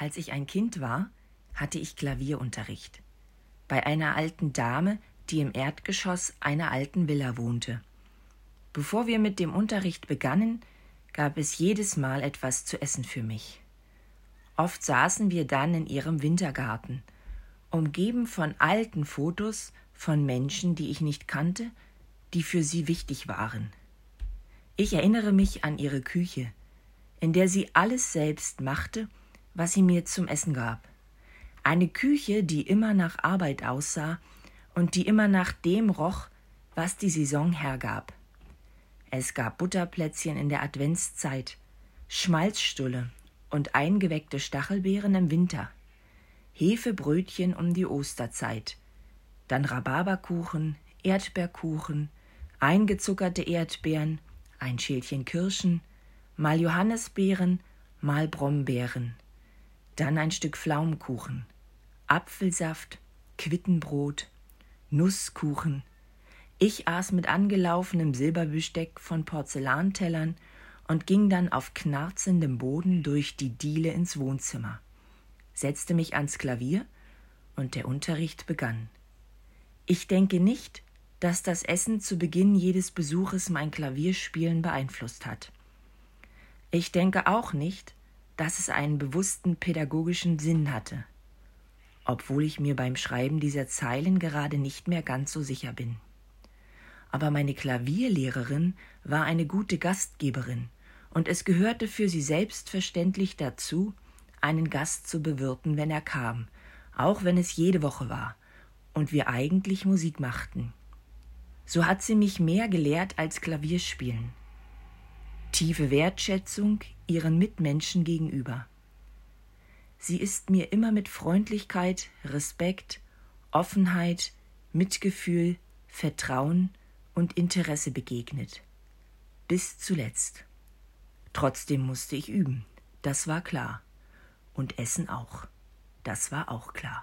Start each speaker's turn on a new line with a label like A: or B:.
A: Als ich ein Kind war, hatte ich Klavierunterricht. Bei einer alten Dame, die im Erdgeschoss einer alten Villa wohnte. Bevor wir mit dem Unterricht begannen, gab es jedes Mal etwas zu essen für mich. Oft saßen wir dann in ihrem Wintergarten, umgeben von alten Fotos von Menschen, die ich nicht kannte, die für sie wichtig waren. Ich erinnere mich an ihre Küche, in der sie alles selbst machte, was sie mir zum Essen gab. Eine Küche, die immer nach Arbeit aussah und die immer nach dem roch, was die Saison hergab. Es gab Butterplätzchen in der Adventszeit, Schmalzstulle und eingeweckte Stachelbeeren im Winter, Hefebrötchen um die Osterzeit, dann Rhabarberkuchen, Erdbeerkuchen, eingezuckerte Erdbeeren, ein Schälchen Kirschen, mal Johannisbeeren, mal Brombeeren, dann ein Stück Pflaumenkuchen, Apfelsaft, Quittenbrot, Nusskuchen, ich aß mit angelaufenem Silberbesteck von Porzellantellern und ging dann auf knarzendem Boden durch die Diele ins Wohnzimmer, setzte mich ans Klavier und der Unterricht begann. Ich denke nicht, dass das Essen zu Beginn jedes Besuches mein Klavierspielen beeinflusst hat. Ich denke auch nicht, dass es einen bewussten pädagogischen Sinn hatte, obwohl ich mir beim Schreiben dieser Zeilen gerade nicht mehr ganz so sicher bin aber meine Klavierlehrerin war eine gute Gastgeberin, und es gehörte für sie selbstverständlich dazu, einen Gast zu bewirten, wenn er kam, auch wenn es jede Woche war, und wir eigentlich Musik machten. So hat sie mich mehr gelehrt als Klavierspielen. Tiefe Wertschätzung ihren Mitmenschen gegenüber. Sie ist mir immer mit Freundlichkeit, Respekt, Offenheit, Mitgefühl, Vertrauen und Interesse begegnet. Bis zuletzt. Trotzdem musste ich üben, das war klar. Und Essen auch, das war auch klar.